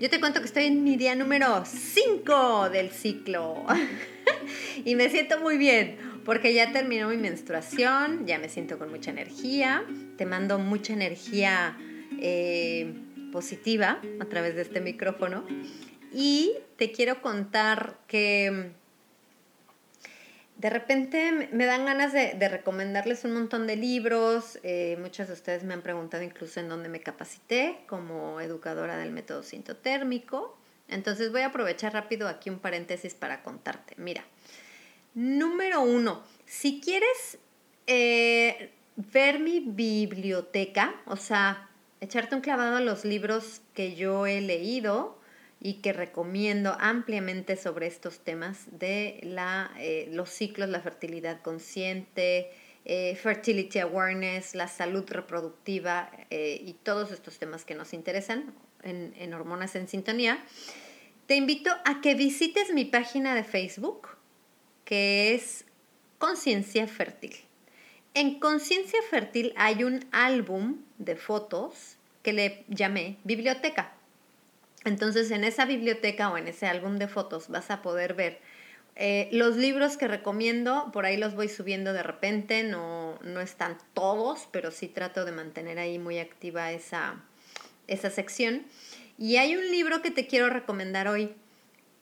Yo te cuento que estoy en mi día número 5 del ciclo. y me siento muy bien porque ya terminó mi menstruación, ya me siento con mucha energía. Te mando mucha energía eh, positiva a través de este micrófono. Y te quiero contar que de repente me dan ganas de, recomendarles un montón de libros. Eh, muchas de ustedes me han preguntado incluso en dónde me capacité como educadora del método sintotérmico. Entonces voy a aprovechar rápido aquí un paréntesis para contarte. Mira, número uno, si quieres eh, ver mi biblioteca, o sea, echarte un clavado a los libros que yo he leído, y que recomiendo ampliamente sobre estos temas de la, eh, los ciclos, la fertilidad consciente, eh, fertility awareness, la salud reproductiva eh, y todos estos temas que nos interesan en, en Hormonas en Sintonía. Te invito a que visites mi página de Facebook, que es Conciencia Fértil. En Conciencia Fértil hay un álbum de fotos que le llamé Biblioteca entonces, en esa biblioteca o en ese álbum de fotos vas a poder ver eh, los libros que recomiendo, por ahí los voy subiendo de repente, no, no están todos, pero sí trato de mantener ahí muy activa esa, esa sección. Y hay un libro que te quiero recomendar hoy.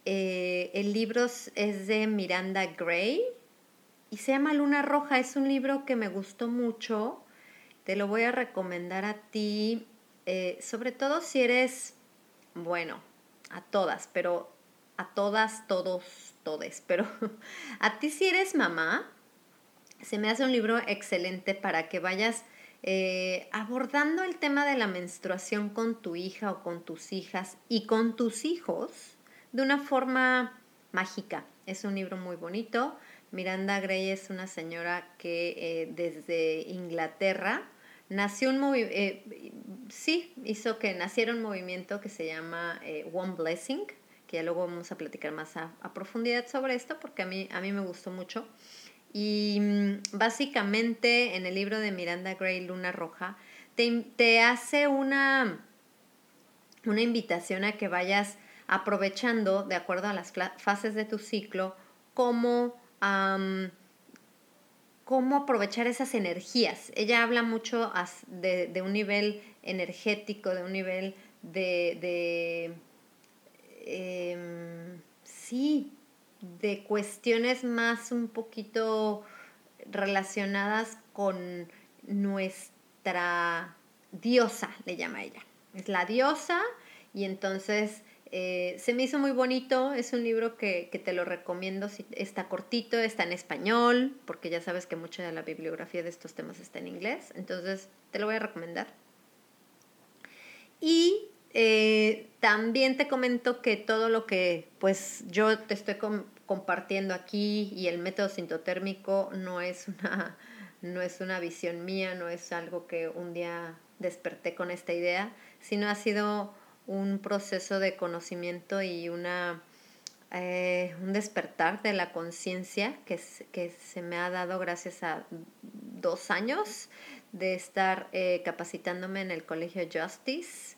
Eh, el libro es de Miranda Gray y se llama Luna Roja. Es un libro que me gustó mucho. Te lo voy a recomendar a ti, eh, sobre todo si eres bueno, a todas, pero a todas, todos, todes, pero a ti si eres mamá, se me hace un libro excelente para que vayas eh, abordando el tema de la menstruación con tu hija o con tus hijas y con tus hijos de una forma mágica. Es un libro muy bonito. Miranda Gray es una señora que eh, desde Inglaterra nació un eh, sí, hizo que naciera un movimiento que se llama eh, One Blessing, que ya luego vamos a platicar más a, profundidad sobre esto, porque a mí, a mí me gustó mucho. Y mm, básicamente en el libro de Miranda Gray, Luna Roja, te, te hace una, una invitación a que vayas aprovechando, de acuerdo a las fases de tu ciclo, cómo cómo aprovechar esas energías. Ella habla mucho de, un nivel energético, de un nivel de, em, sí, de cuestiones más un poquito relacionadas con nuestra diosa, le llama ella. Es la diosa y entonces eh, se me hizo muy bonito, es un libro que, te lo recomiendo, está cortito, está en español, porque ya sabes que mucha de la bibliografía de estos temas está en inglés, entonces te lo voy a recomendar. Y eh, también te comento que todo lo que pues yo te estoy compartiendo aquí y el método sintotérmico no es una no es una visión mía, no es algo que un día desperté con esta idea, sino ha sido un proceso de conocimiento y una, eh, un despertar de la conciencia que, que, se me ha dado gracias a dos años de estar eh, capacitándome en el Colegio Justice.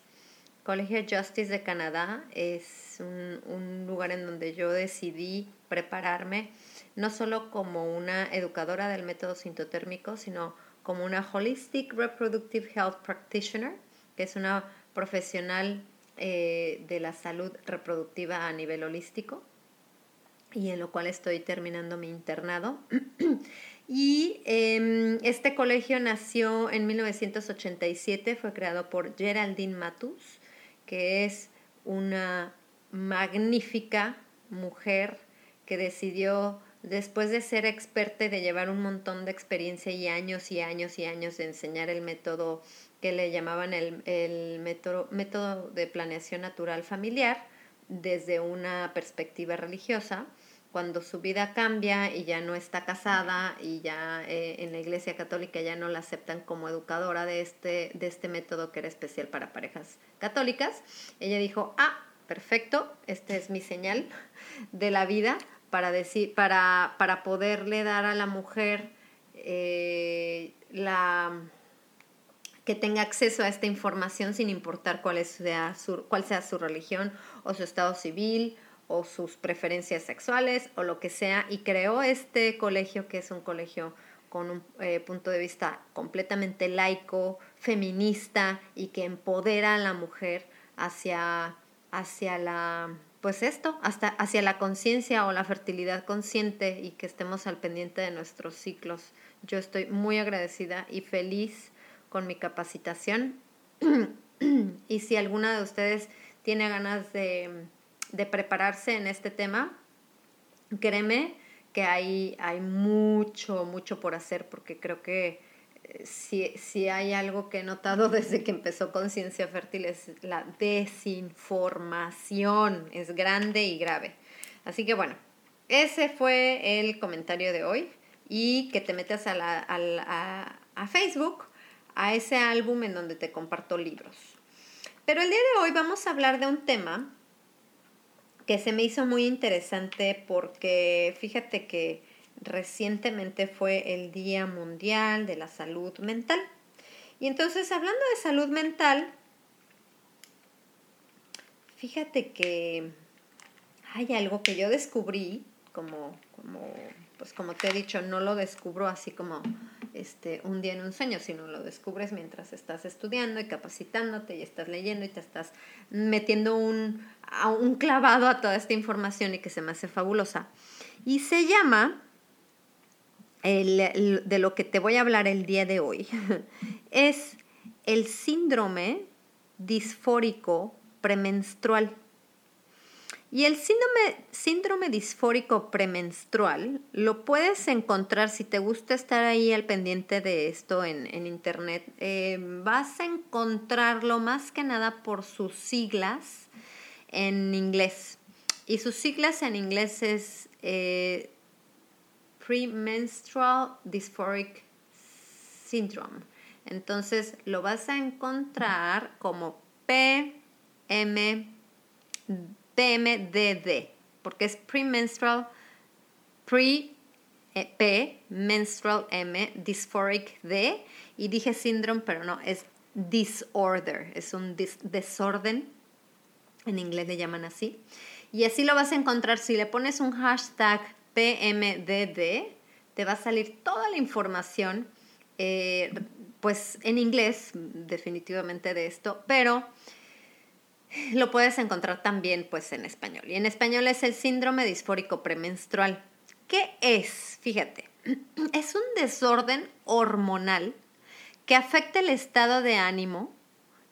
Colegio Justice de Canadá es un, un lugar en donde yo decidí prepararme no solo como una educadora del método sintotérmico, sino como una Holistic Reproductive Health Practitioner, que es una profesional eh, de la salud reproductiva a nivel holístico. y en lo cual estoy terminando mi internado. y em, este colegio nació en 1987, fue creado por Geraldine Matus, que es una magnífica mujer que decidió, después de ser experta y de llevar un montón de experiencia y años y años y años de enseñar el método que le llamaban el, método, método de planeación natural familiar desde una perspectiva religiosa, cuando su vida cambia y ya no está casada y ya eh, en la iglesia católica ya no la aceptan como educadora de este, de este método que era especial para parejas católicas, ella dijo, ah, perfecto, esta es mi señal de la vida para, decir, para, para poderle dar a la mujer eh, la que tenga acceso a esta información sin importar cuál sea, su, cuál sea su religión o su estado civil o sus preferencias sexuales o lo que sea. Y creó este colegio que es un colegio con un eh, punto de vista completamente laico, feminista y que empodera a la mujer hacia, hacia la pues esto, hasta hacia la conciencia o la fertilidad consciente y que estemos al pendiente de nuestros ciclos. Yo estoy muy agradecida y feliz con mi capacitación. y si alguna de ustedes tiene ganas de, prepararse en este tema, créeme que hay, hay mucho, mucho por hacer porque creo que si, hay algo que he notado desde que empezó Conciencia Fértil es la desinformación, es grande y grave. Así que bueno, ese fue el comentario de hoy y que te metas a, la, a, a Facebook, a ese álbum en donde te comparto libros. Pero el día de hoy vamos a hablar de un tema que se me hizo muy interesante porque fíjate que recientemente fue el Día Mundial de la Salud Mental. Y entonces, hablando de salud mental, fíjate que hay algo que yo descubrí, como, como, pues como te he dicho, no lo descubro así como este, un día en un sueño, sino lo descubres mientras estás estudiando y capacitándote y estás leyendo y te estás metiendo un, un clavado a toda esta información y que se me hace fabulosa. Y se llama de lo que te voy a hablar el día de hoy es el síndrome disfórico premenstrual. Y el síndrome, síndrome disfórico premenstrual lo puedes encontrar, si te gusta estar ahí al pendiente de esto en, internet, eh, vas a encontrarlo más que nada por sus siglas en inglés. Y sus siglas en inglés es eh, Premenstrual Dysphoric Syndrome. Entonces lo vas a encontrar como PMDD, porque es premenstrual, pre eh, P, menstrual M, dysphoric D, y dije síndrome, pero no, es disorder, es un desorden, en inglés le llaman así. Y así lo vas a encontrar si le pones un hashtag PMDD, te va a salir toda la información, eh, pues en inglés definitivamente de esto, pero lo puedes encontrar también pues en español. Y en español es el síndrome disfórico premenstrual. ¿Qué es? Fíjate, es un desorden hormonal que afecta el estado de ánimo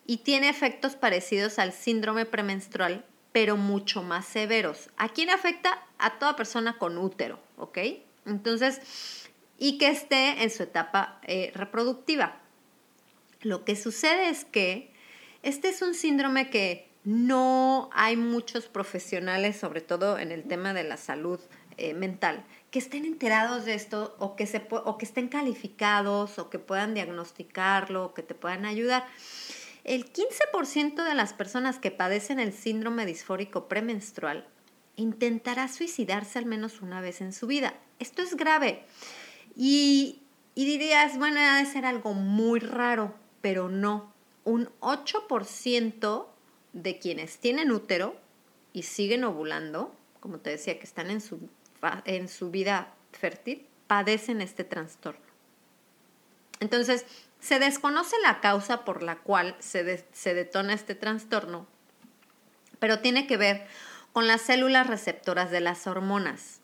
y tiene efectos parecidos al síndrome premenstrual, pero mucho más severos. ¿A quién afecta? A toda persona con útero, ¿ok? Entonces, y que esté en su etapa eh, reproductiva. Lo que sucede es que este es un síndrome que no hay muchos profesionales, sobre todo en el tema de la salud eh, mental, que estén enterados de esto o que, se, o que estén calificados o que puedan diagnosticarlo o que te puedan ayudar. El 15% de las personas que padecen el síndrome disfórico premenstrual intentará suicidarse al menos una vez en su vida. Esto es grave. Y, dirías, bueno, debe ser algo muy raro, pero no. Un 8% de quienes tienen útero y siguen ovulando, como te decía, que están en su vida fértil, padecen este trastorno. Entonces, se desconoce la causa por la cual se, se detona este trastorno, pero tiene que ver con las células receptoras de las hormonas.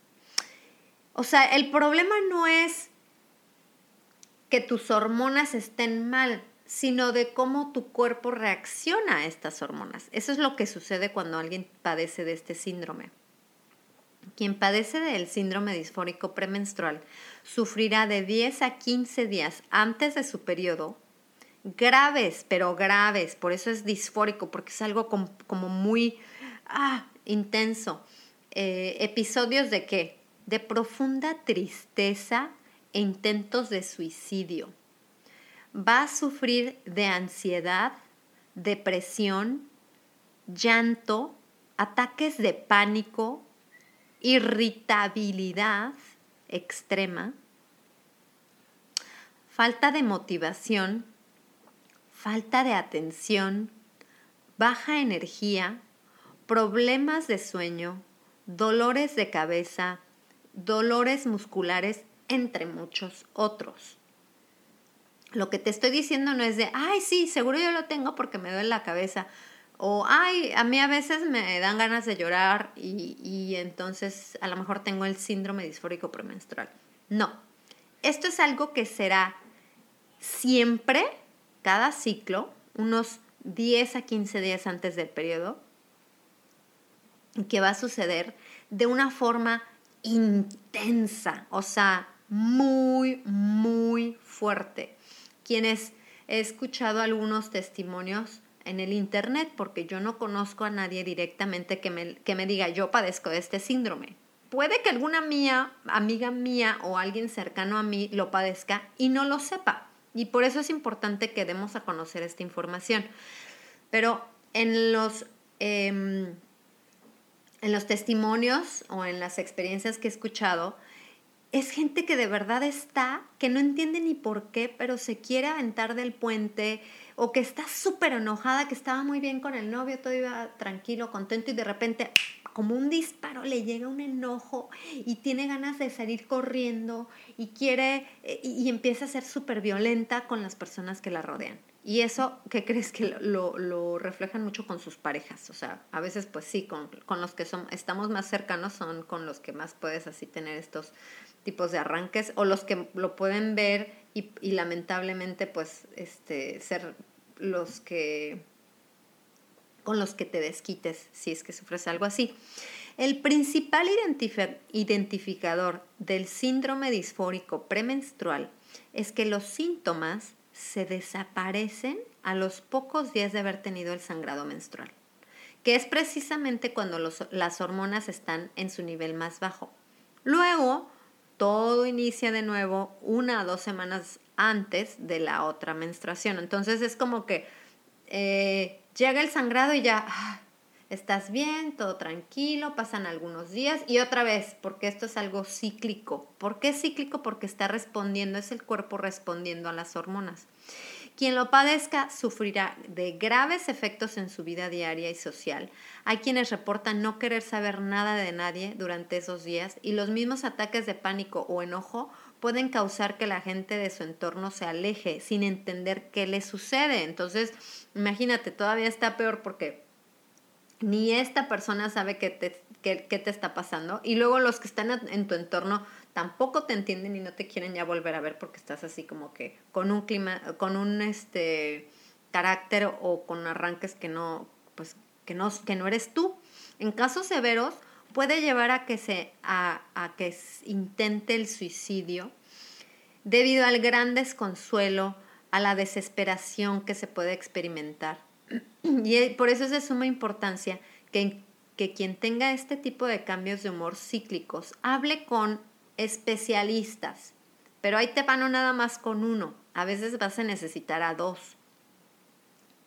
O sea, el problema no es que tus hormonas estén mal, sino de cómo tu cuerpo reacciona a estas hormonas. Eso es lo que sucede cuando alguien padece de este síndrome. Quien padece del síndrome disfórico premenstrual sufrirá de 10 a 15 días antes de su periodo graves, pero graves, por eso es disfórico, porque es algo como, muy ah, intenso. Eh, episodios de qué? De profunda tristeza e intentos de suicidio. Va a sufrir de ansiedad, depresión, llanto, ataques de pánico, irritabilidad extrema, falta de motivación, falta de atención, baja energía, problemas de sueño, dolores de cabeza, dolores musculares, entre muchos otros. Lo que te estoy diciendo no es de, ay, sí, seguro yo lo tengo porque me duele la cabeza. O, ay, a mí a veces me dan ganas de llorar y, y entonces a lo mejor tengo el síndrome disfórico premenstrual. No, esto es algo que será siempre, cada ciclo, unos 10 a 15 días antes del periodo, que va a suceder de una forma intensa, o sea, muy, muy fuerte. Quienes he escuchado algunos testimonios en el Internet porque yo no conozco a nadie directamente que me, que me diga yo padezco de este síndrome. Puede que alguna mía, amiga mía o alguien cercano a mí lo padezca y no lo sepa. Y por eso es importante que demos a conocer esta información. Pero en los, em, en los testimonios o en las experiencias que he escuchado, es gente que de verdad está, que no entiende ni por qué, pero se quiere aventar del puente o que está súper enojada, que estaba muy bien con el novio, todo iba tranquilo, contento y de repente como un disparo le llega un enojo y tiene ganas de salir corriendo y quiere eh, y, empieza a ser súper violenta con las personas que la rodean. Y eso, ¿qué crees que lo, lo, reflejan mucho con sus parejas? O sea, a veces pues sí, con, con los que son, estamos más cercanos son con los que más puedes así tener estos tipos de arranques o los que lo pueden ver y, lamentablemente pues este, ser los que con los que te desquites si es que sufres algo así. El principal identificador del síndrome disfórico premenstrual es que los síntomas se desaparecen a los pocos días de haber tenido el sangrado menstrual, que es precisamente cuando las hormonas están en su nivel más bajo. Luego, todo inicia de nuevo una o dos semanas antes de la otra menstruación. Entonces es como que eh, llega el sangrado y ya ah, estás bien, todo tranquilo, pasan algunos días y otra vez, porque esto es algo cíclico. ¿Por qué cíclico? Porque está respondiendo, es el cuerpo respondiendo a las hormonas. Quien lo padezca sufrirá de graves efectos en su vida diaria y social. Hay quienes reportan no querer saber nada de nadie durante esos días y los mismos ataques de pánico o enojo pueden causar que la gente de su entorno se aleje sin entender qué le sucede. Entonces, imagínate, todavía está peor porque ni esta persona sabe qué te, qué, qué te está pasando y luego los que están en tu entorno tampoco te entienden y no te quieren ya volver a ver porque estás así como que con un clima, con un este carácter o con arranques que no, pues, que no, que no eres tú. En casos severos puede llevar a que se, a, a que intente el suicidio debido al gran desconsuelo, a la desesperación que se puede experimentar. Y por eso es de suma importancia que, que quien tenga este tipo de cambios de humor cíclicos hable con especialistas, pero ahí te van nada más con uno, a veces vas a necesitar a dos.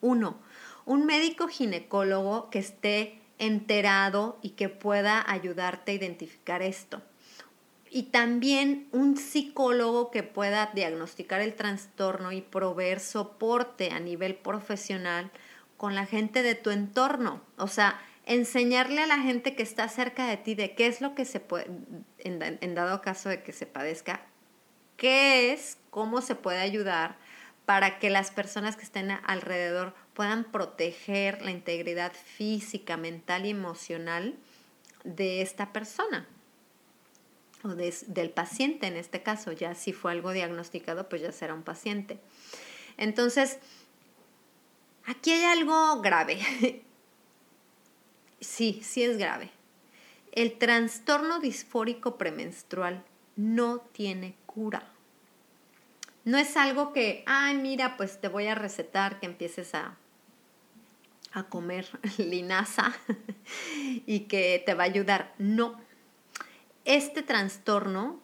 Uno, un médico ginecólogo que esté enterado y que pueda ayudarte a identificar esto. Y también un psicólogo que pueda diagnosticar el trastorno y proveer soporte a nivel profesional con la gente de tu entorno. O sea, enseñarle a la gente que está cerca de ti de qué es lo que se puede, en, dado caso de que se padezca, qué es, cómo se puede ayudar para que las personas que estén alrededor puedan proteger la integridad física, mental y emocional de esta persona o del paciente en este caso. Ya si fue algo diagnosticado, pues ya será un paciente. Entonces, aquí hay algo grave. sí, sí es grave. El trastorno disfórico premenstrual no tiene cura. No es algo que, ay, mira, pues te voy a recetar que empieces a, a comer linaza y que te va a ayudar. No. Este trastorno,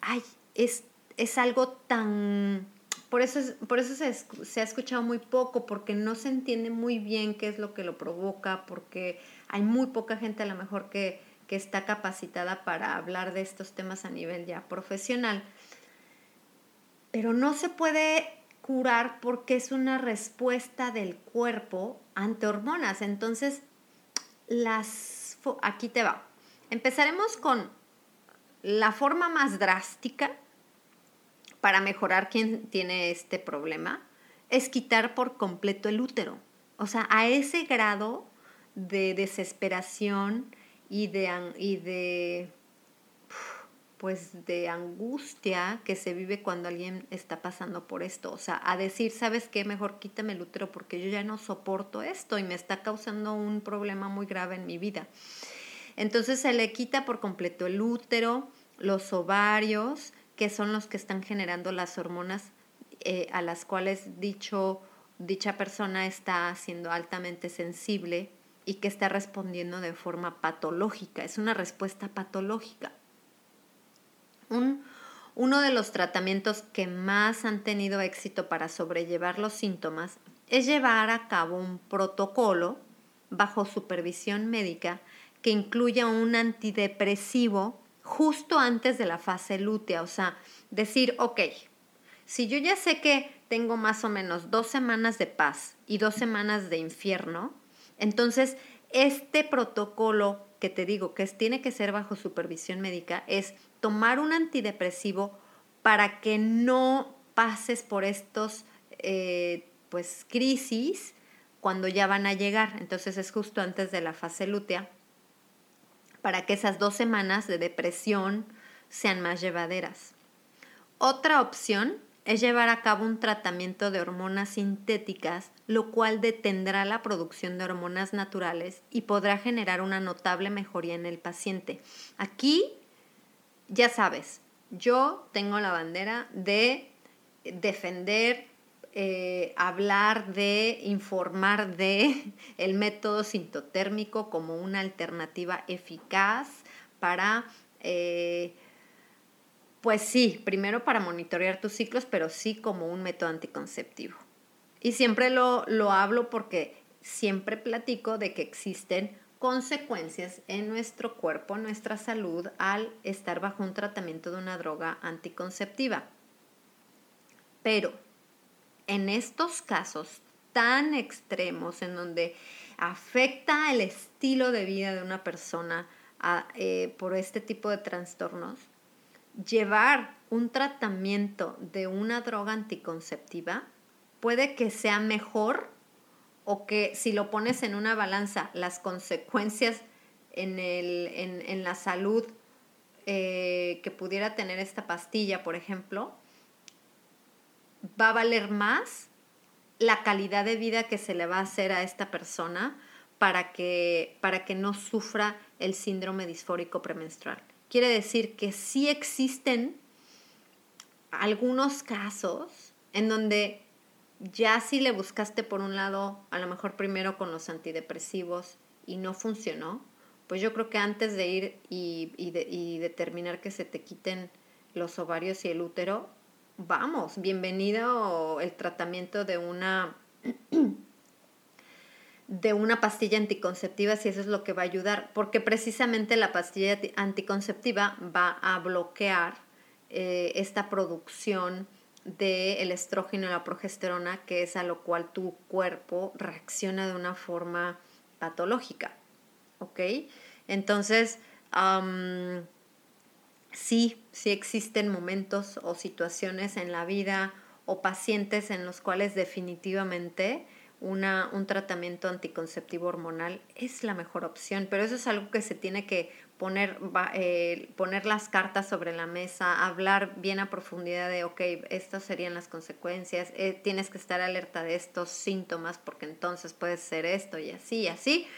ay, es, es algo tan por eso, por eso se, se, ha escuchado muy poco, porque no se entiende muy bien qué es lo que lo provoca, porque hay muy poca gente a lo mejor que, que está capacitada para hablar de estos temas a nivel ya profesional. Pero no se puede curar porque es una respuesta del cuerpo ante hormonas. Entonces, las aquí te va. Empezaremos con la forma más drástica para mejorar quien tiene este problema es quitar por completo el útero. O sea, a ese grado de desesperación y de, y de pues de angustia que se vive cuando alguien está pasando por esto. O sea, a decir, ¿sabes qué? Mejor quítame el útero porque yo ya no soporto esto y me está causando un problema muy grave en mi vida. Entonces se le quita por completo el útero, los ovarios, que son los que están generando las hormonas eh, a las cuales dicho, dicha persona está siendo altamente sensible y que está respondiendo de forma patológica. Es una respuesta patológica. Un, uno de los tratamientos que más han tenido éxito para sobrellevar los síntomas es llevar a cabo un protocolo bajo supervisión médica que incluya un antidepresivo justo antes de la fase lútea, o sea, decir, ok, si yo ya sé que tengo más o menos dos semanas de paz y dos semanas de infierno, entonces este protocolo que te digo que tiene que ser bajo supervisión médica es tomar un antidepresivo para que no pases por estos eh, pues crisis cuando ya van a llegar. Entonces es justo antes de la fase lútea para que esas dos semanas de depresión sean más llevaderas. Otra opción es llevar a cabo un tratamiento de hormonas sintéticas, lo cual detendrá la producción de hormonas naturales y podrá generar una notable mejoría en el paciente. Aquí, ya sabes, yo tengo la bandera de defender eh, hablar de, informar de el método sintotérmico como una alternativa eficaz para, eh, pues sí, primero para monitorear tus ciclos, pero sí como un método anticonceptivo. Y siempre lo, lo hablo porque siempre platico de que existen consecuencias en nuestro cuerpo, nuestra salud, al estar bajo un tratamiento de una droga anticonceptiva. Pero en estos casos tan extremos en donde afecta el estilo de vida de una persona eh, por este tipo de trastornos, llevar un tratamiento de una droga anticonceptiva puede que sea mejor o que si lo pones en una balanza, las consecuencias en, la salud eh, que pudiera tener esta pastilla, por ejemplo, va a valer más la calidad de vida que se le va a hacer a esta persona para que, para que no sufra el síndrome disfórico premenstrual. Quiere decir que sí existen algunos casos en donde ya si le buscaste por un lado, a lo mejor primero con los antidepresivos y no funcionó, pues yo creo que antes de ir y, y determinar que se te quiten los ovarios y el útero, vamos, bienvenido el tratamiento de una de una pastilla anticonceptiva si eso es lo que va a ayudar, porque precisamente la pastilla anticonceptiva va a bloquear eh, esta producción del estrógeno y la progesterona, que es a lo cual tu cuerpo reacciona de una forma patológica. ¿Ok? Entonces, sí, sí existen momentos o situaciones en la vida o pacientes en los cuales definitivamente una, un tratamiento anticonceptivo hormonal es la mejor opción, pero eso es algo que se tiene que poner, eh, poner las cartas sobre la mesa, hablar bien a profundidad de, ok, estas serían las consecuencias, eh, tienes que estar alerta de estos síntomas porque entonces puede ser esto y así y así,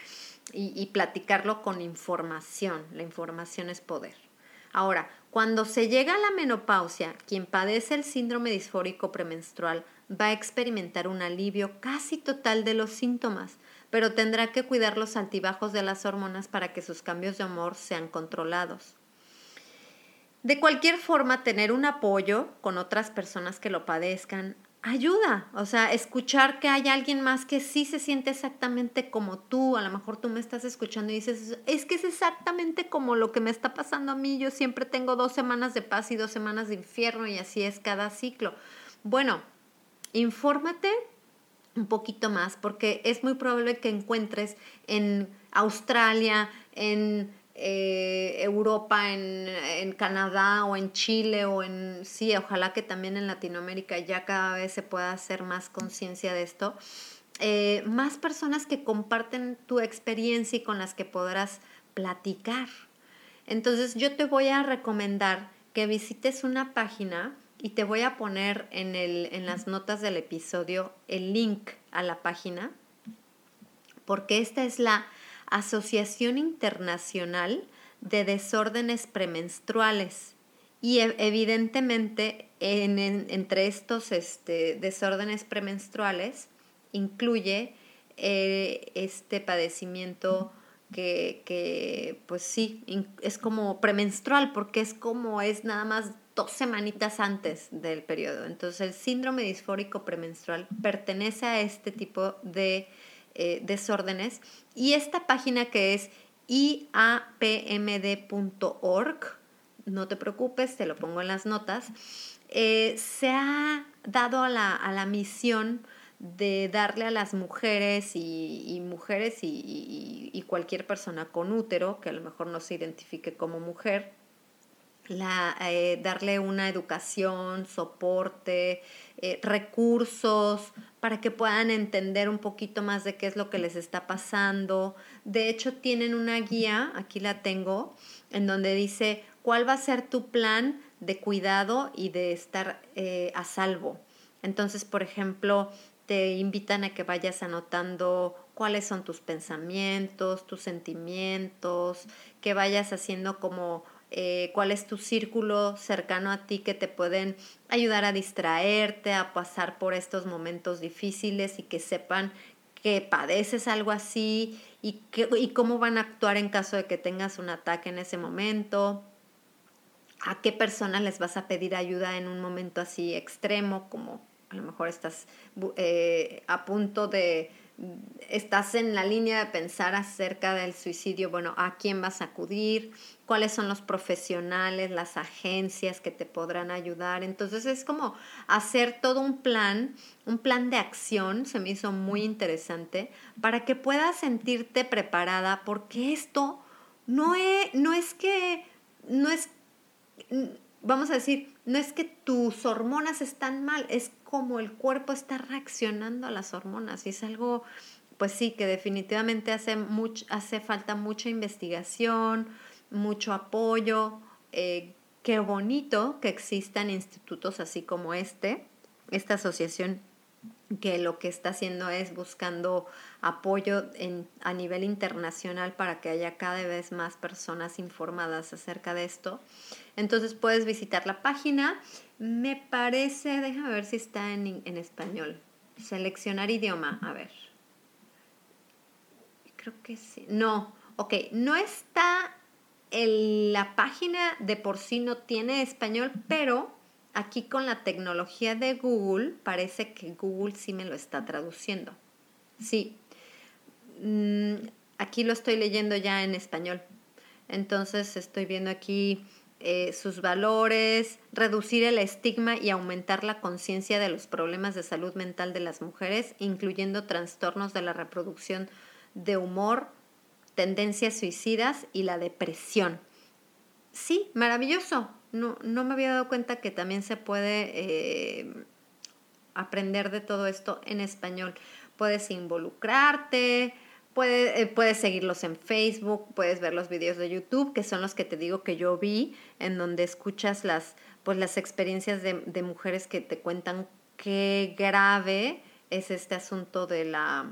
y, y platicarlo con información, la información es poder. Ahora, cuando se llega a la menopausia, quien padece el síndrome disfórico premenstrual va a experimentar un alivio casi total de los síntomas, pero tendrá que cuidar los altibajos de las hormonas para que sus cambios de humor sean controlados. De cualquier forma, tener un apoyo con otras personas que lo padezcan ayuda, o sea, escuchar que hay alguien más que sí se siente exactamente como tú, a lo mejor tú me estás escuchando y dices, es que es exactamente como lo que me está pasando a mí, yo siempre tengo dos semanas de paz y dos semanas de infierno y así es cada ciclo. Bueno, infórmate un poquito más porque es muy probable que encuentres en Australia, en eh, Europa, en, Canadá o en Chile o en, sí, ojalá que también en Latinoamérica ya cada vez se pueda hacer más conciencia de esto. Eh, más personas que comparten tu experiencia y con las que podrás platicar. Entonces yo te voy a recomendar que visites una página y te voy a poner en, el, en las notas del episodio el link a la página, porque esta es la Asociación Internacional de Desórdenes Premenstruales. Y e, evidentemente entre estos este, desórdenes premenstruales incluye eh, este padecimiento que, que, pues sí, es como premenstrual porque es como es nada más dos semanitas antes del periodo. Entonces el síndrome disfórico premenstrual pertenece a este tipo de eh, desórdenes. Y esta página que es iapmd.org, no te preocupes, te lo pongo en las notas, eh, se ha dado a la, a la, misión de darle a las mujeres y, mujeres y, cualquier persona con útero, que a lo mejor no se identifique como mujer, eh, darle una educación, soporte, eh, recursos para que puedan entender un poquito más de qué es lo que les está pasando. De hecho, tienen una guía, aquí la tengo, en donde dice cuál va a ser tu plan de cuidado y de estar eh, a salvo. Entonces, por ejemplo, te invitan a que vayas anotando cuáles son tus pensamientos, tus sentimientos, que vayas haciendo como eh, cuál es tu círculo cercano a ti que te pueden ayudar a distraerte, a pasar por estos momentos difíciles y que sepan que padeces algo así y, que, y cómo van a actuar en caso de que tengas un ataque en ese momento, a qué personas les vas a pedir ayuda en un momento así extremo, como a lo mejor estás eh, a punto de, estás en la línea de pensar acerca del suicidio, bueno, ¿a quién vas a acudir? ¿Cuáles son los profesionales, las agencias que te podrán ayudar? Entonces es como hacer todo un plan, un plan de acción, se me hizo muy interesante, para que puedas sentirte preparada, porque esto no es, no es que, no es, vamos a decir, no es que tus hormonas están mal, es como el cuerpo está reaccionando a las hormonas. Y es algo, pues sí, que definitivamente hace, hace falta mucha investigación, mucho apoyo. Eh, qué bonito que existan institutos así como este, esta asociación que lo que está haciendo es buscando apoyo en, a nivel internacional para que haya cada vez más personas informadas acerca de esto. Entonces puedes visitar la página me parece, déjame ver si está en, en español. Seleccionar idioma, a ver. Creo que sí. No, ok, no está en la página de por sí no tiene español, pero aquí con la tecnología de Google parece que Google sí me lo está traduciendo. Sí, mm, aquí lo estoy leyendo ya en español. Entonces estoy viendo aquí eh, sus valores, reducir el estigma y aumentar la conciencia de los problemas de salud mental de las mujeres, incluyendo trastornos de la reproducción de humor, tendencias suicidas y la depresión. Sí, maravilloso. No, no me había dado cuenta que también se puede eh, aprender de todo esto en español. puedes involucrarte, puedes, eh, puedes seguirlos en Facebook, puedes ver los videos de YouTube, que son los que te digo que yo vi, en donde escuchas las, pues, las experiencias de, de mujeres que te cuentan qué grave es este asunto de la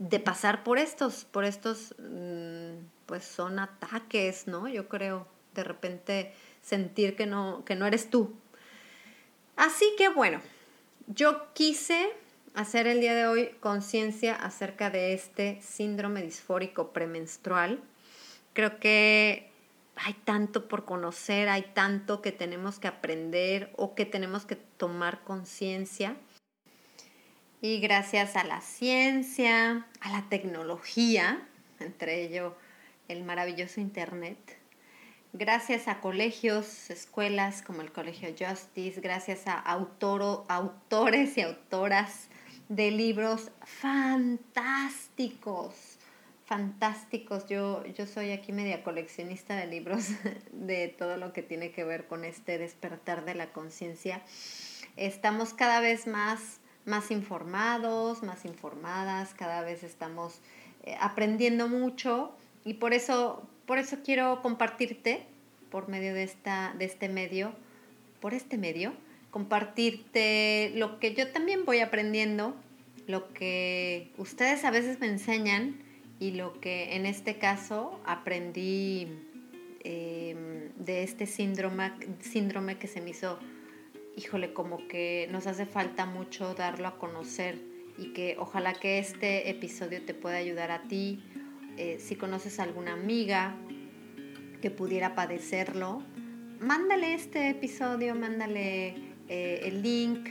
de pasar por estos, por estos, mm, pues son ataques, ¿no? Yo creo, de repente sentir que no, que no eres tú. Así que bueno, yo quise hacer el día de hoy conciencia acerca de este síndrome disfórico premenstrual. Creo que hay tanto por conocer, hay tanto que tenemos que aprender o que tenemos que tomar conciencia. Y gracias a la ciencia, a la tecnología, entre ello el maravilloso Internet, gracias a colegios, escuelas como el Colegio Justice, gracias a autores y autoras de libros fantásticos, fantásticos. Yo, yo soy aquí media coleccionista de libros de todo lo que tiene que ver con este despertar de la conciencia. Estamos cada vez más más informados, más informadas, cada vez estamos eh, aprendiendo mucho y por eso, por eso quiero compartirte por medio de, esta, de este medio, por este medio, compartirte lo que yo también voy aprendiendo, lo que ustedes a veces me enseñan y lo que en este caso aprendí em, de este síndrome, síndrome que se me hizo híjole, como que nos hace falta mucho darlo a conocer y que ojalá que este episodio te pueda ayudar a ti. Eh, si conoces a alguna amiga que pudiera padecerlo, mándale este episodio, mándale eh, el link,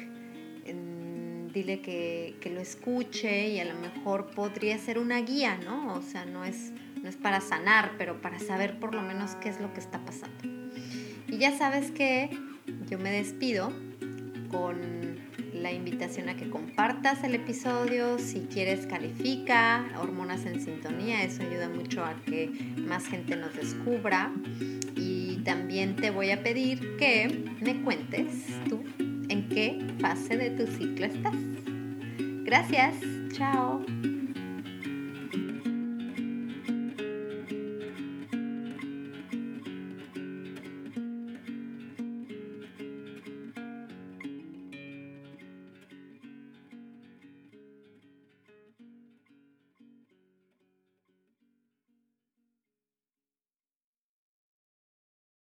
dile que, que, lo escuche y a lo mejor podría ser una guía, ¿no? O sea, no es, no es para sanar, pero para saber por lo menos qué es lo que está pasando. Y ya sabes que yo me despido con la invitación a que compartas el episodio, si quieres califica, hormonas en sintonía, eso ayuda mucho a que más gente nos descubra también te voy a pedir que me cuentes tú en qué fase de tu ciclo estás. Gracias, chao.